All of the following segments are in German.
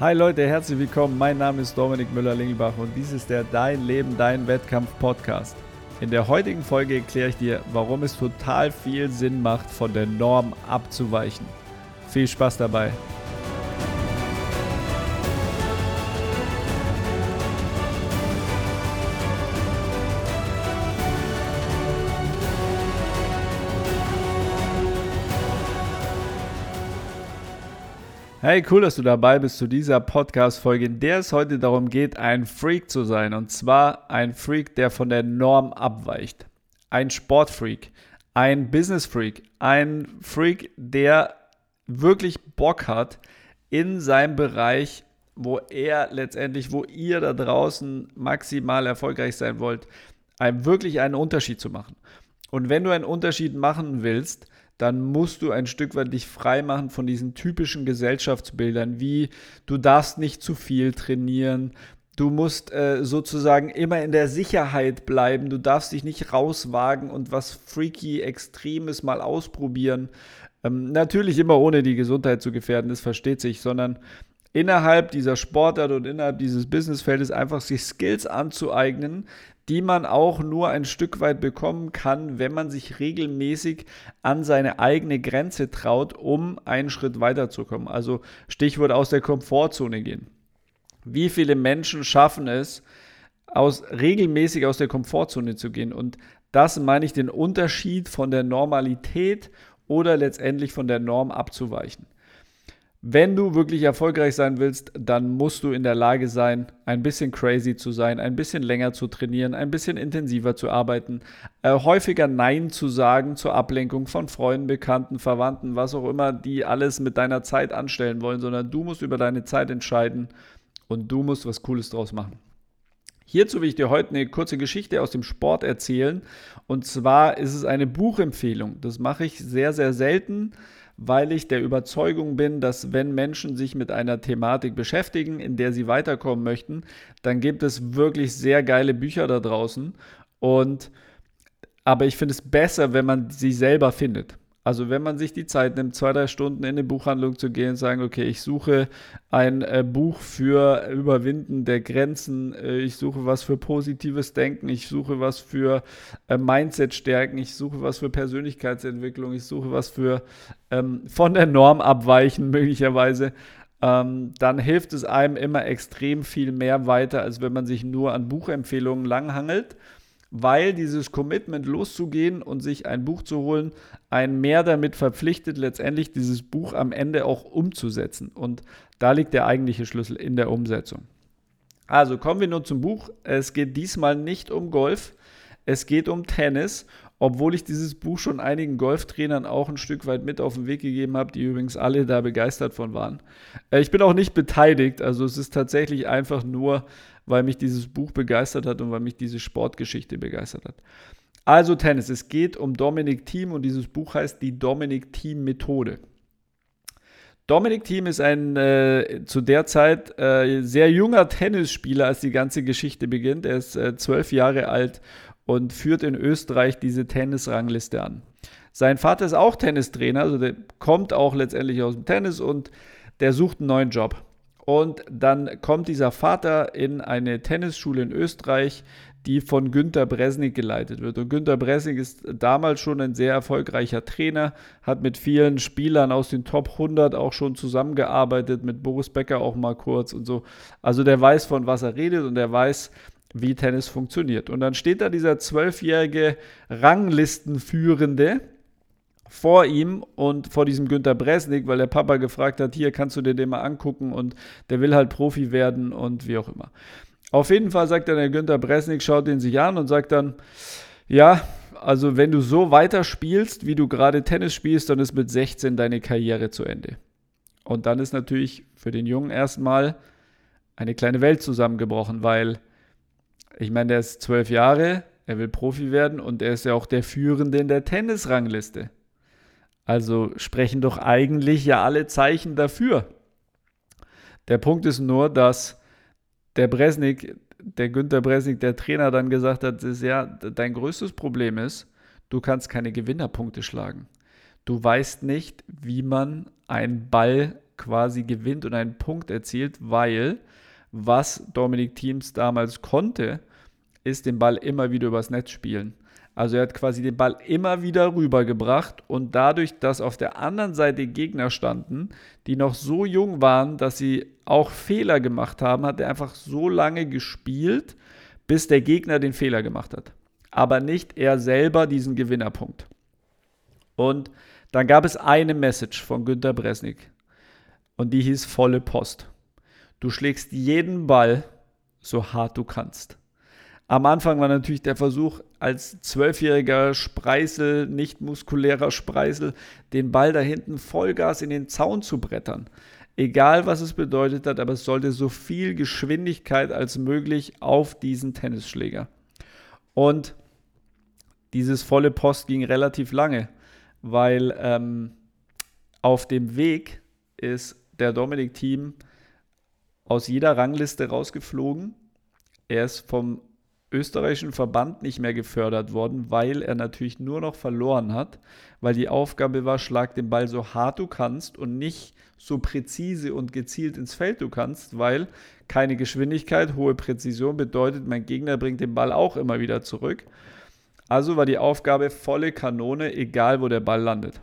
Hi Leute, herzlich willkommen. Mein Name ist Dominik Müller-Lingelbach und dies ist der Dein Leben, Dein Wettkampf Podcast. In der heutigen Folge erkläre ich dir, warum es total viel Sinn macht, von der Norm abzuweichen. Viel Spaß dabei. Hey, cool, dass du dabei bist zu dieser Podcast-Folge, in der es heute darum geht, ein Freak zu sein. Und zwar ein Freak, der von der Norm abweicht. Ein Sportfreak, ein Business-Freak, ein Freak, der wirklich Bock hat in seinem Bereich, wo er letztendlich, wo ihr da draußen maximal erfolgreich sein wollt, einem wirklich einen Unterschied zu machen. Und wenn du einen Unterschied machen willst, dann musst du ein Stück weit dich frei machen von diesen typischen Gesellschaftsbildern, wie du darfst nicht zu viel trainieren, du musst äh, sozusagen immer in der Sicherheit bleiben, du darfst dich nicht rauswagen und was freaky, extremes mal ausprobieren. Ähm, natürlich immer ohne die Gesundheit zu gefährden, das versteht sich, sondern innerhalb dieser Sportart und innerhalb dieses Businessfeldes einfach sich Skills anzueignen, die man auch nur ein Stück weit bekommen kann, wenn man sich regelmäßig an seine eigene Grenze traut, um einen Schritt weiterzukommen. Also Stichwort aus der Komfortzone gehen. Wie viele Menschen schaffen es, aus, regelmäßig aus der Komfortzone zu gehen? Und das meine ich den Unterschied von der Normalität oder letztendlich von der Norm abzuweichen. Wenn du wirklich erfolgreich sein willst, dann musst du in der Lage sein, ein bisschen crazy zu sein, ein bisschen länger zu trainieren, ein bisschen intensiver zu arbeiten, äh, häufiger Nein zu sagen zur Ablenkung von Freunden, Bekannten, Verwandten, was auch immer, die alles mit deiner Zeit anstellen wollen, sondern du musst über deine Zeit entscheiden und du musst was Cooles draus machen. Hierzu will ich dir heute eine kurze Geschichte aus dem Sport erzählen. Und zwar ist es eine Buchempfehlung. Das mache ich sehr, sehr selten weil ich der Überzeugung bin, dass wenn Menschen sich mit einer Thematik beschäftigen, in der sie weiterkommen möchten, dann gibt es wirklich sehr geile Bücher da draußen. Und aber ich finde es besser, wenn man sie selber findet. Also wenn man sich die Zeit nimmt, zwei, drei Stunden in eine Buchhandlung zu gehen und sagen, okay, ich suche ein äh, Buch für Überwinden der Grenzen, äh, ich suche was für positives Denken, ich suche was für äh, Mindset stärken, ich suche was für Persönlichkeitsentwicklung, ich suche was für ähm, von der Norm abweichen möglicherweise, ähm, dann hilft es einem immer extrem viel mehr weiter, als wenn man sich nur an Buchempfehlungen langhangelt weil dieses Commitment loszugehen und sich ein Buch zu holen, einen mehr damit verpflichtet, letztendlich dieses Buch am Ende auch umzusetzen. Und da liegt der eigentliche Schlüssel in der Umsetzung. Also kommen wir nun zum Buch. Es geht diesmal nicht um Golf, es geht um Tennis, obwohl ich dieses Buch schon einigen Golftrainern auch ein Stück weit mit auf den Weg gegeben habe, die übrigens alle da begeistert von waren. Äh, ich bin auch nicht beteiligt, also es ist tatsächlich einfach nur weil mich dieses Buch begeistert hat und weil mich diese Sportgeschichte begeistert hat. Also Tennis, es geht um Dominic Thiem und dieses Buch heißt die Dominic Thiem Methode. Dominic Thiem ist ein äh, zu der Zeit äh, sehr junger Tennisspieler, als die ganze Geschichte beginnt. Er ist äh, zwölf Jahre alt und führt in Österreich diese Tennisrangliste an. Sein Vater ist auch Tennistrainer, also der kommt auch letztendlich aus dem Tennis und der sucht einen neuen Job. Und dann kommt dieser Vater in eine Tennisschule in Österreich, die von Günter Bresnik geleitet wird. Und Günter Bresnik ist damals schon ein sehr erfolgreicher Trainer, hat mit vielen Spielern aus den Top 100 auch schon zusammengearbeitet, mit Boris Becker auch mal kurz und so. Also der weiß, von was er redet und der weiß, wie Tennis funktioniert. Und dann steht da dieser zwölfjährige Ranglistenführende, vor ihm und vor diesem Günter Bresnik, weil der Papa gefragt hat, hier kannst du dir den mal angucken und der will halt Profi werden und wie auch immer. Auf jeden Fall sagt dann der Günter Bresnik, schaut den sich an und sagt dann, ja, also wenn du so weiterspielst, wie du gerade Tennis spielst, dann ist mit 16 deine Karriere zu Ende. Und dann ist natürlich für den Jungen erstmal eine kleine Welt zusammengebrochen, weil ich meine, der ist zwölf Jahre, er will Profi werden und er ist ja auch der Führende in der Tennisrangliste. Also sprechen doch eigentlich ja alle Zeichen dafür. Der Punkt ist nur, dass der Bresnik, der Günther Bresnik, der Trainer, dann gesagt hat, ist ja, dein größtes Problem ist, du kannst keine Gewinnerpunkte schlagen. Du weißt nicht, wie man einen Ball quasi gewinnt und einen Punkt erzielt, weil was Dominik Teams damals konnte, ist den Ball immer wieder übers Netz spielen. Also er hat quasi den Ball immer wieder rübergebracht und dadurch, dass auf der anderen Seite Gegner standen, die noch so jung waren, dass sie auch Fehler gemacht haben, hat er einfach so lange gespielt, bis der Gegner den Fehler gemacht hat. Aber nicht er selber diesen Gewinnerpunkt. Und dann gab es eine Message von Günter Bresnik und die hieß volle Post. Du schlägst jeden Ball so hart du kannst. Am Anfang war natürlich der Versuch, als zwölfjähriger Spreißel, nicht muskulärer Spreißel, den Ball da hinten Vollgas in den Zaun zu brettern. Egal, was es bedeutet hat, aber es sollte so viel Geschwindigkeit als möglich auf diesen Tennisschläger. Und dieses volle Post ging relativ lange, weil ähm, auf dem Weg ist der Dominik-Team aus jeder Rangliste rausgeflogen. Er ist vom österreichischen Verband nicht mehr gefördert worden, weil er natürlich nur noch verloren hat, weil die Aufgabe war, schlag den Ball so hart du kannst und nicht so präzise und gezielt ins Feld du kannst, weil keine Geschwindigkeit, hohe Präzision bedeutet, mein Gegner bringt den Ball auch immer wieder zurück. Also war die Aufgabe volle Kanone, egal wo der Ball landet.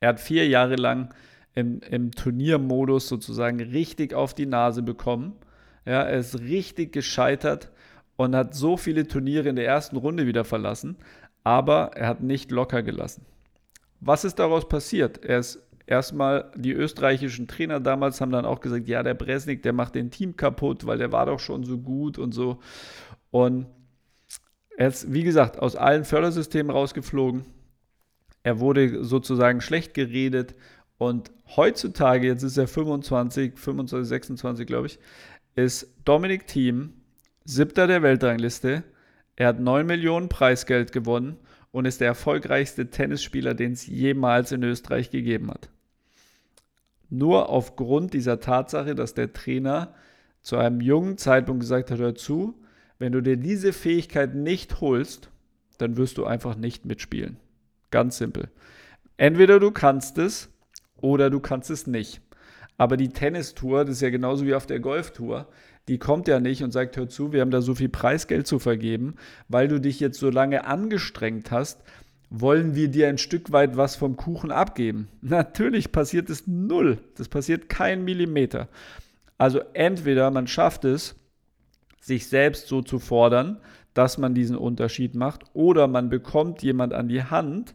Er hat vier Jahre lang im, im Turniermodus sozusagen richtig auf die Nase bekommen. Ja, er ist richtig gescheitert und hat so viele Turniere in der ersten Runde wieder verlassen, aber er hat nicht locker gelassen. Was ist daraus passiert? Er ist erstmal, die österreichischen Trainer damals haben dann auch gesagt, ja, der Bresnik, der macht den Team kaputt, weil der war doch schon so gut und so. Und er ist, wie gesagt, aus allen Fördersystemen rausgeflogen. Er wurde sozusagen schlecht geredet und heutzutage, jetzt ist er 25, 25, 26, glaube ich, ist Dominik Thiem Siebter der Weltrangliste. Er hat 9 Millionen Preisgeld gewonnen und ist der erfolgreichste Tennisspieler, den es jemals in Österreich gegeben hat. Nur aufgrund dieser Tatsache, dass der Trainer zu einem jungen Zeitpunkt gesagt hat, hör zu, wenn du dir diese Fähigkeit nicht holst, dann wirst du einfach nicht mitspielen. Ganz simpel. Entweder du kannst es oder du kannst es nicht. Aber die Tennistour, das ist ja genauso wie auf der Golftour, die kommt ja nicht und sagt, hör zu, wir haben da so viel Preisgeld zu vergeben, weil du dich jetzt so lange angestrengt hast, wollen wir dir ein Stück weit was vom Kuchen abgeben. Natürlich passiert es null. Das passiert kein Millimeter. Also entweder man schafft es, sich selbst so zu fordern, dass man diesen Unterschied macht, oder man bekommt jemand an die Hand,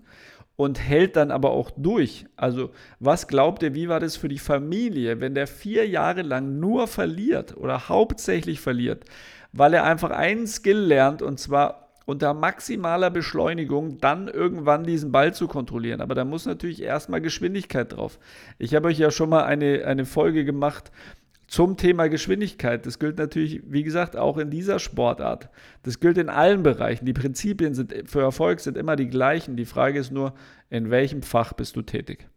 und hält dann aber auch durch. Also was glaubt ihr, wie war das für die Familie, wenn der vier Jahre lang nur verliert oder hauptsächlich verliert, weil er einfach einen Skill lernt und zwar unter maximaler Beschleunigung dann irgendwann diesen Ball zu kontrollieren. Aber da muss natürlich erstmal Geschwindigkeit drauf. Ich habe euch ja schon mal eine, eine Folge gemacht zum Thema Geschwindigkeit. Das gilt natürlich, wie gesagt, auch in dieser Sportart. Das gilt in allen Bereichen. Die Prinzipien sind für Erfolg sind immer die gleichen. Die Frage ist nur, in welchem Fach bist du tätig?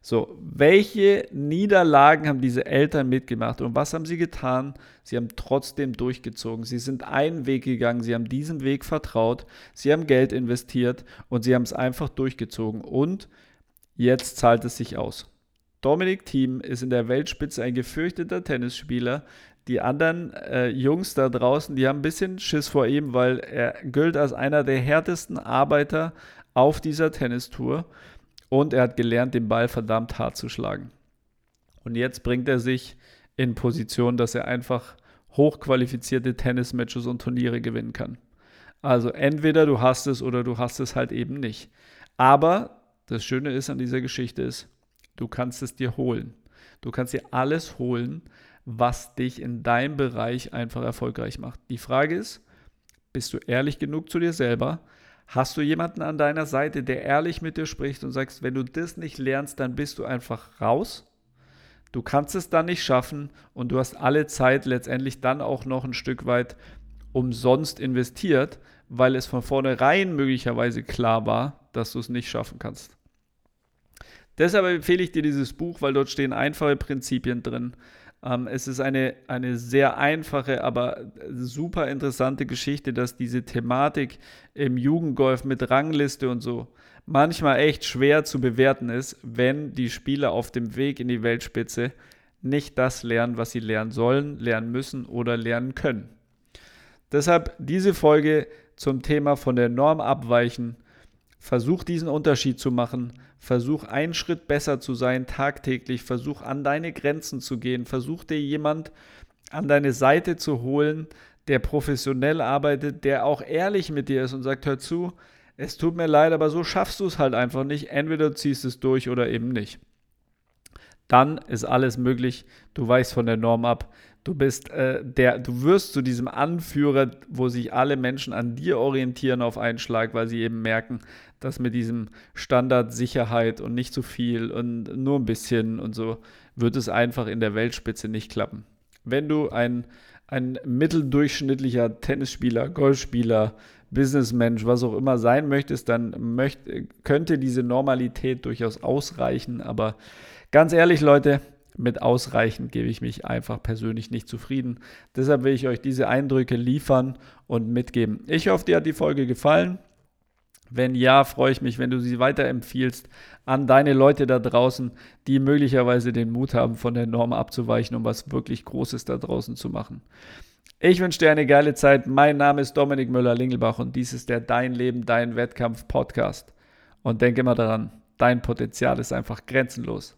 So, welche Niederlagen haben diese Eltern mitgemacht und was haben sie getan? Sie haben trotzdem durchgezogen. Sie sind einen Weg gegangen, sie haben diesem Weg vertraut, sie haben Geld investiert und sie haben es einfach durchgezogen. Und jetzt zahlt es sich aus. Dominik Thiem ist in der Weltspitze ein gefürchteter Tennisspieler. Die anderen äh, Jungs da draußen, die haben ein bisschen Schiss vor ihm, weil er gilt als einer der härtesten Arbeiter auf dieser Tennistour und er hat gelernt, den Ball verdammt hart zu schlagen. Und jetzt bringt er sich in Position, dass er einfach hochqualifizierte Tennismatches und Turniere gewinnen kann. Also entweder du hast es oder du hast es halt eben nicht. Aber das Schöne ist an dieser Geschichte ist, Du kannst es dir holen. Du kannst dir alles holen, was dich in deinem Bereich einfach erfolgreich macht. Die Frage ist, bist du ehrlich genug zu dir selber? Hast du jemanden an deiner Seite, der ehrlich mit dir spricht und sagst, wenn du das nicht lernst, dann bist du einfach raus? Du kannst es dann nicht schaffen und du hast alle Zeit letztendlich dann auch noch ein Stück weit umsonst investiert, weil es von vornherein möglicherweise klar war, dass du es nicht schaffen kannst. Deshalb empfehle ich dir dieses Buch, weil dort stehen einfache Prinzipien drin. Ähm, es ist eine, eine sehr einfache, aber super interessante Geschichte, dass diese Thematik im Jugendgolf mit Rangliste und so manchmal echt schwer zu bewerten ist, wenn die Spieler auf dem Weg in die Weltspitze nicht das lernen, was sie lernen sollen, lernen müssen oder lernen können. Deshalb diese Folge zum Thema von der Norm abweichen. Versuch diesen Unterschied zu machen. Versuch einen Schritt besser zu sein tagtäglich. Versuch an deine Grenzen zu gehen. Versuch dir jemand an deine Seite zu holen, der professionell arbeitet, der auch ehrlich mit dir ist und sagt, hör zu, es tut mir leid, aber so schaffst du es halt einfach nicht. Entweder du ziehst es durch oder eben nicht. Dann ist alles möglich. Du weichst von der Norm ab. Du bist äh, der, du wirst zu diesem Anführer, wo sich alle Menschen an dir orientieren auf einen Schlag, weil sie eben merken, dass mit diesem Standard Sicherheit und nicht zu viel und nur ein bisschen und so wird es einfach in der Weltspitze nicht klappen. Wenn du ein, ein mitteldurchschnittlicher Tennisspieler, Golfspieler, Businessmensch, was auch immer sein möchtest, dann möcht, könnte diese Normalität durchaus ausreichen. Aber ganz ehrlich, Leute, mit ausreichend gebe ich mich einfach persönlich nicht zufrieden. Deshalb will ich euch diese Eindrücke liefern und mitgeben. Ich hoffe, dir hat die Folge gefallen. Wenn ja, freue ich mich, wenn du sie weiterempfiehlst an deine Leute da draußen, die möglicherweise den Mut haben, von der Norm abzuweichen, um was wirklich Großes da draußen zu machen. Ich wünsche dir eine geile Zeit. Mein Name ist Dominik Müller-Lingelbach und dies ist der Dein Leben, Dein Wettkampf Podcast. Und denke immer daran, dein Potenzial ist einfach grenzenlos.